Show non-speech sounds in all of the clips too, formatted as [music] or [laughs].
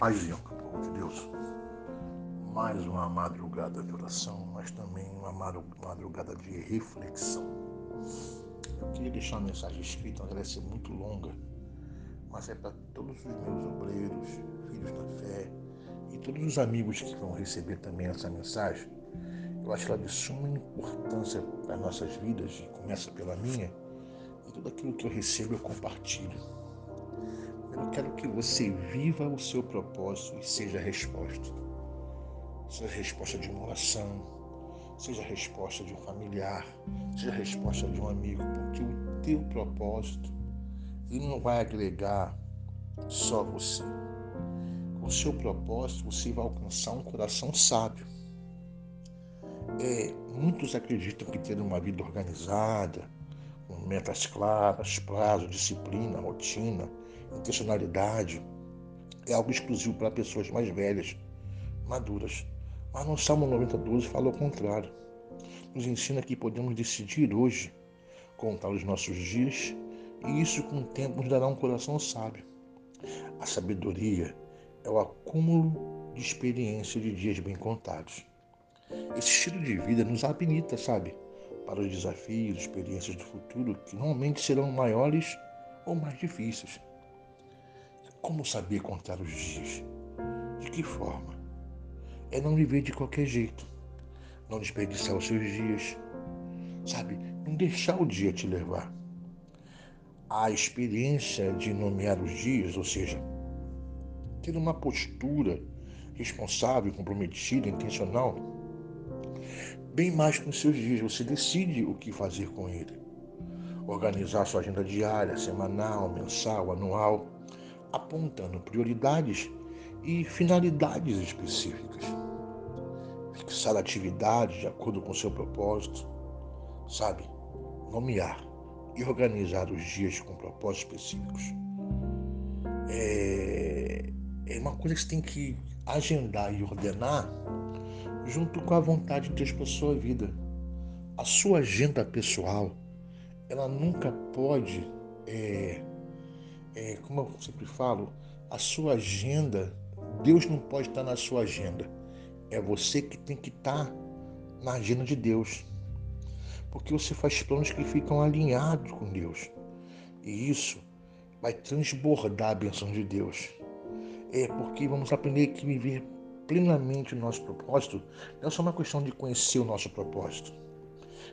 Paizinho, povo de Deus, mais uma madrugada de oração, mas também uma madrugada de reflexão. Eu queria deixar uma mensagem escrita, ela ser muito longa, mas é para todos os meus obreiros, filhos da fé e todos os amigos que vão receber também essa mensagem. Eu acho ela de suma importância para nossas vidas e começa pela minha, e tudo aquilo que eu recebo eu compartilho. Eu quero que você viva o seu propósito e seja a resposta. Seja a resposta de uma oração, seja a resposta de um familiar, seja a resposta de um amigo, porque o teu propósito ele não vai agregar só você. Com o seu propósito, você vai alcançar um coração sábio. É, muitos acreditam que ter uma vida organizada, com metas claras, prazo, disciplina, rotina, intencionalidade é algo exclusivo para pessoas mais velhas, maduras. Mas no Salmo 92 fala o contrário. Nos ensina que podemos decidir hoje contar os nossos dias e isso com o tempo nos dará um coração sábio. A sabedoria é o acúmulo de experiência de dias bem contados. Esse estilo de vida nos habilita, sabe, para os desafios, experiências do futuro que normalmente serão maiores ou mais difíceis. Como saber contar os dias? De que forma? É não viver de qualquer jeito, não desperdiçar os seus dias, sabe? Não deixar o dia te levar. A experiência de nomear os dias, ou seja, ter uma postura responsável, comprometida, intencional, bem mais com os seus dias. Você decide o que fazer com ele. Organizar sua agenda diária, semanal, mensal, anual apontando prioridades e finalidades específicas. Fixar atividades de acordo com seu propósito, sabe? Nomear e organizar os dias com propósitos específicos. É, é uma coisa que você tem que agendar e ordenar junto com a vontade de Deus para a sua vida. A sua agenda pessoal, ela nunca pode é, é, como eu sempre falo, a sua agenda, Deus não pode estar na sua agenda. É você que tem que estar na agenda de Deus. Porque você faz planos que ficam alinhados com Deus. E isso vai transbordar a benção de Deus. É porque vamos aprender que viver plenamente o nosso propósito não é só uma questão de conhecer o nosso propósito.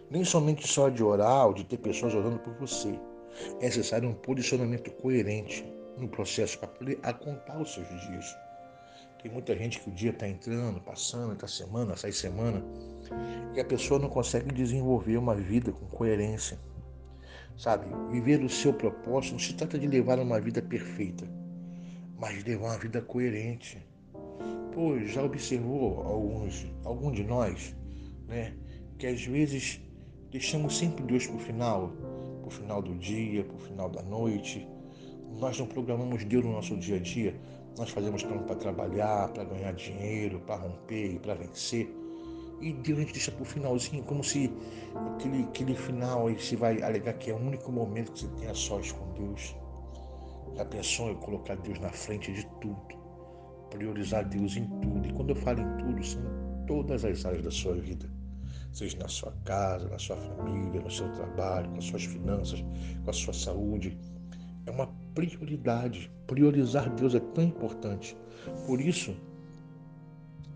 Nem somente só de orar ou de ter pessoas orando por você é necessário um posicionamento coerente no processo para poder contar os seus dias. Tem muita gente que o dia está entrando, passando, está semana, sai semana, e a pessoa não consegue desenvolver uma vida com coerência. Sabe, viver o seu propósito não se trata de levar uma vida perfeita, mas de levar uma vida coerente. Pois já observou alguns, algum de nós, né, que às vezes deixamos sempre Deus para o final, para o final do dia, para o final da noite. Nós não programamos Deus no nosso dia a dia. Nós fazemos plano para trabalhar, para ganhar dinheiro, para romper para vencer. E Deus a gente deixa para o finalzinho, como se aquele, aquele final aí você vai alegar que é o único momento que você tem a sós com Deus. Já pensou em colocar Deus na frente de tudo? Priorizar Deus em tudo. E quando eu falo em tudo, são todas as áreas da sua vida seja na sua casa, na sua família, no seu trabalho, com as suas finanças, com a sua saúde. É uma prioridade. Priorizar Deus é tão importante. Por isso,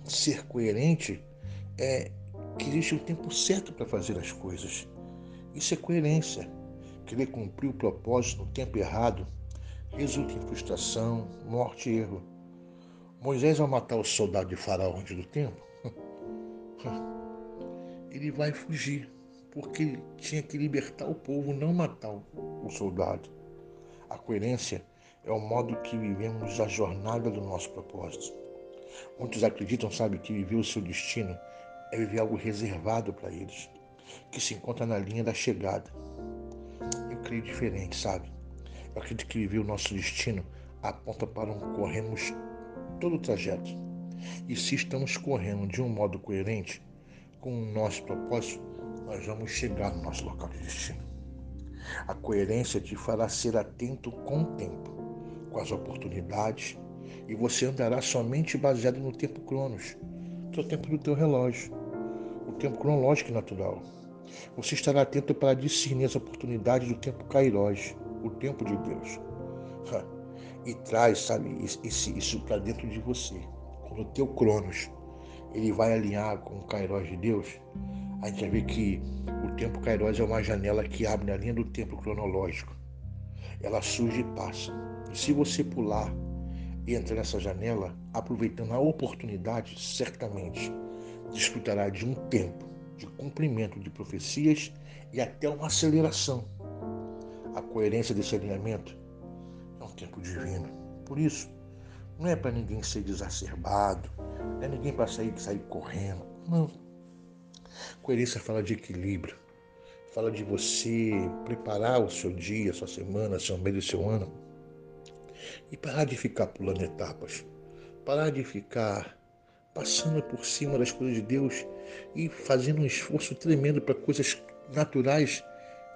ser coerente é que existe o tempo certo para fazer as coisas. Isso é coerência. Querer cumprir o propósito no tempo errado resulta em frustração, morte e erro. Moisés, ao matar o soldado de Faraó antes do tempo, [laughs] ele vai fugir, porque ele tinha que libertar o povo, não matar o soldado. A coerência é o modo que vivemos a jornada do nosso propósito. Muitos acreditam, sabe, que viver o seu destino é viver algo reservado para eles, que se encontra na linha da chegada. Eu creio diferente, sabe? Eu acredito que viver o nosso destino aponta para um corremos todo o trajeto. E se estamos correndo de um modo coerente, com o nosso propósito, nós vamos chegar no nosso local de destino. A coerência te fará ser atento com o tempo, com as oportunidades E você andará somente baseado no tempo cronos, que é o tempo do teu relógio, o tempo cronológico e natural. Você estará atento para discernir as oportunidades do tempo kairos, o tempo de Deus. E traz, sabe, isso, isso para dentro de você. Quando o teu cronos ele vai alinhar com o kairos de Deus, a gente vai ver que o tempo kairos é uma janela que abre na linha do tempo cronológico. Ela surge e passa. E se você pular e entrar nessa janela, aproveitando a oportunidade, certamente desfrutará de um tempo de cumprimento de profecias e até uma aceleração. A coerência desse alinhamento é um tempo divino. Por isso, não é para ninguém ser desacerbado, não é ninguém para sair, sair correndo. Não. Coerência fala de equilíbrio, fala de você preparar o seu dia, sua semana, seu mês e seu ano e parar de ficar pulando etapas, parar de ficar passando por cima das coisas de Deus e fazendo um esforço tremendo para coisas naturais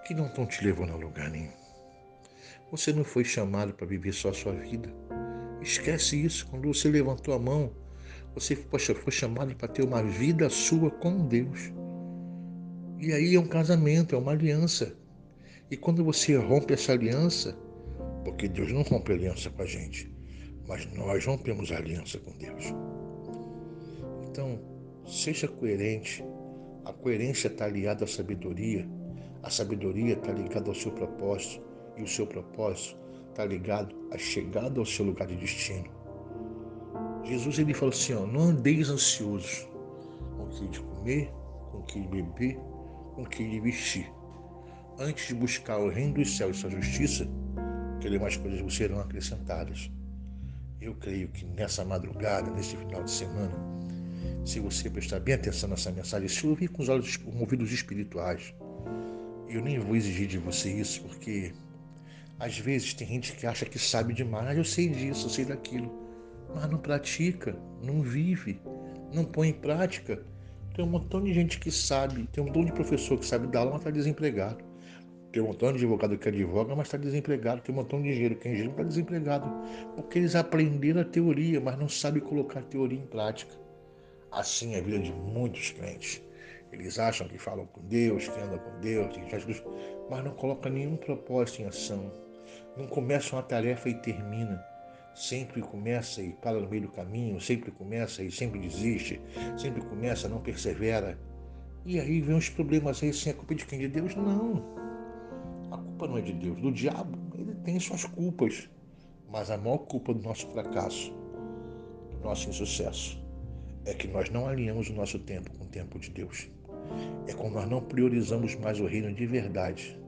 que não estão te levando a lugar nenhum. Você não foi chamado para viver só a sua vida. Esquece isso. Quando você levantou a mão, você poxa, foi chamado para ter uma vida sua com Deus. E aí é um casamento, é uma aliança. E quando você rompe essa aliança, porque Deus não rompe aliança com a gente, mas nós rompemos aliança com Deus. Então, seja coerente. A coerência está ligada à sabedoria. A sabedoria está ligada ao seu propósito. E o seu propósito está ligado à chegada ao seu lugar de destino. Jesus ele falou assim: ó, não andeis ansiosos com o que de comer, com o que de beber, com o que de vestir. Antes de buscar o reino dos céus e sua justiça, que demais coisas vos serão acrescentadas. Eu creio que nessa madrugada, nesse final de semana, se você prestar bem atenção nessa mensagem, se ouvir com os olhos, com ouvidos espirituais, eu nem vou exigir de você isso, porque às vezes tem gente que acha que sabe demais, eu sei disso, eu sei daquilo, mas não pratica, não vive, não põe em prática. Tem um montão de gente que sabe, tem um montão de professor que sabe dar aula, mas está desempregado. Tem um montão de advogado que advoga, mas está desempregado. Tem um montão de engenheiro que é engenheiro, está desempregado. Porque eles aprenderam a teoria, mas não sabem colocar a teoria em prática. Assim é a vida de muitos crentes. Eles acham que falam com Deus, que andam com Deus, que Jesus, mas não colocam nenhum propósito em ação. Não começam a tarefa e termina. Sempre começa e para no meio do caminho, sempre começa e sempre desiste, sempre começa, não persevera. E aí vem os problemas aí, sem a culpa de quem? De Deus? Não. A culpa não é de Deus, do diabo. Ele tem suas culpas. Mas a maior culpa do nosso fracasso, do nosso insucesso, é que nós não alinhamos o nosso tempo com o tempo de Deus. É quando nós não priorizamos mais o reino de verdade.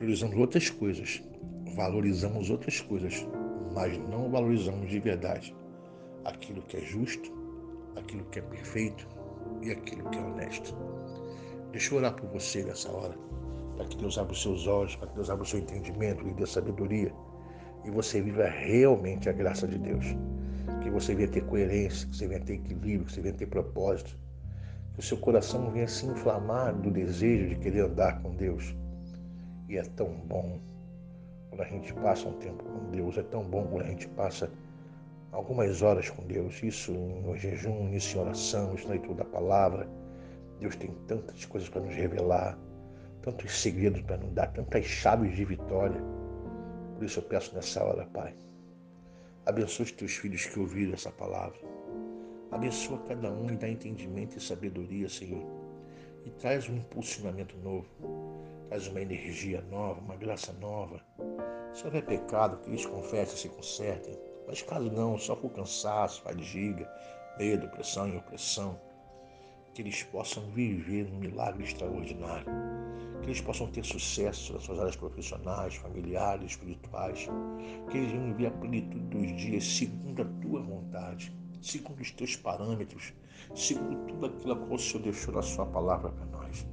Priorizamos outras coisas, valorizamos outras coisas, mas não valorizamos de verdade aquilo que é justo, aquilo que é perfeito e aquilo que é honesto. Deixa eu orar por você nessa hora, para que Deus abra os seus olhos, para que Deus abra o seu entendimento e dê sabedoria e você viva realmente a graça de Deus que você venha ter coerência, que você venha ter equilíbrio, que você venha ter propósito, que o seu coração venha se inflamar do desejo de querer andar com Deus. E é tão bom quando a gente passa um tempo com Deus, é tão bom quando a gente passa algumas horas com Deus, isso no jejum, isso em oração, isso na leitura da palavra. Deus tem tantas coisas para nos revelar, tantos segredos para nos dar, tantas chaves de vitória. Por isso eu peço nessa hora, Pai, Abençoa os teus filhos que ouviram essa palavra. Abençoa cada um e dá entendimento e sabedoria, Senhor. E traz um impulsionamento novo. Traz uma energia nova, uma graça nova. Se houver pecado, que eles confessem, se consertem. Mas caso não, só por cansaço, fadiga, medo, pressão e opressão, que eles possam viver um milagre extraordinário que eles possam ter sucesso nas suas áreas profissionais, familiares, espirituais, que eles venham viver a plenitude dos dias segundo a tua vontade, segundo os teus parâmetros, segundo tudo aquilo qual o Senhor deixou na sua palavra para nós.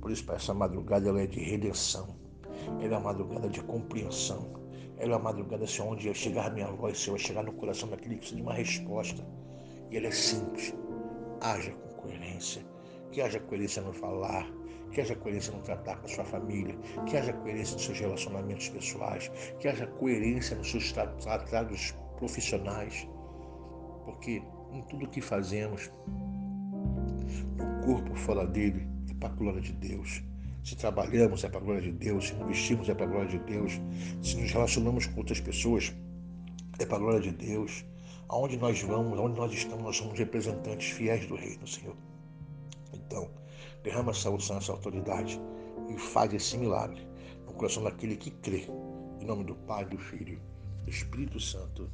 Por isso, essa madrugada, ela é de redenção, ela é uma madrugada de compreensão, ela é uma madrugada Senhor, onde chegar a minha voz, Senhor, chegar no coração daquele que precisa de uma resposta. E ela é simples. Haja com coerência, que haja coerência no falar, que haja coerência no tratar com a sua família, que haja coerência nos seus relacionamentos pessoais, que haja coerência nos seus tratados profissionais, porque em tudo que fazemos, no corpo fora dele, para a glória de Deus. Se trabalhamos é para a glória de Deus, se investimos é para a glória de Deus, se nos relacionamos com outras pessoas é para a glória de Deus. Aonde nós vamos, aonde nós estamos, nós somos representantes fiéis do Reino, Senhor. Então, derrama essa unção, essa autoridade e faz esse milagre no coração daquele que crê. Em nome do Pai, do Filho, do Espírito Santo.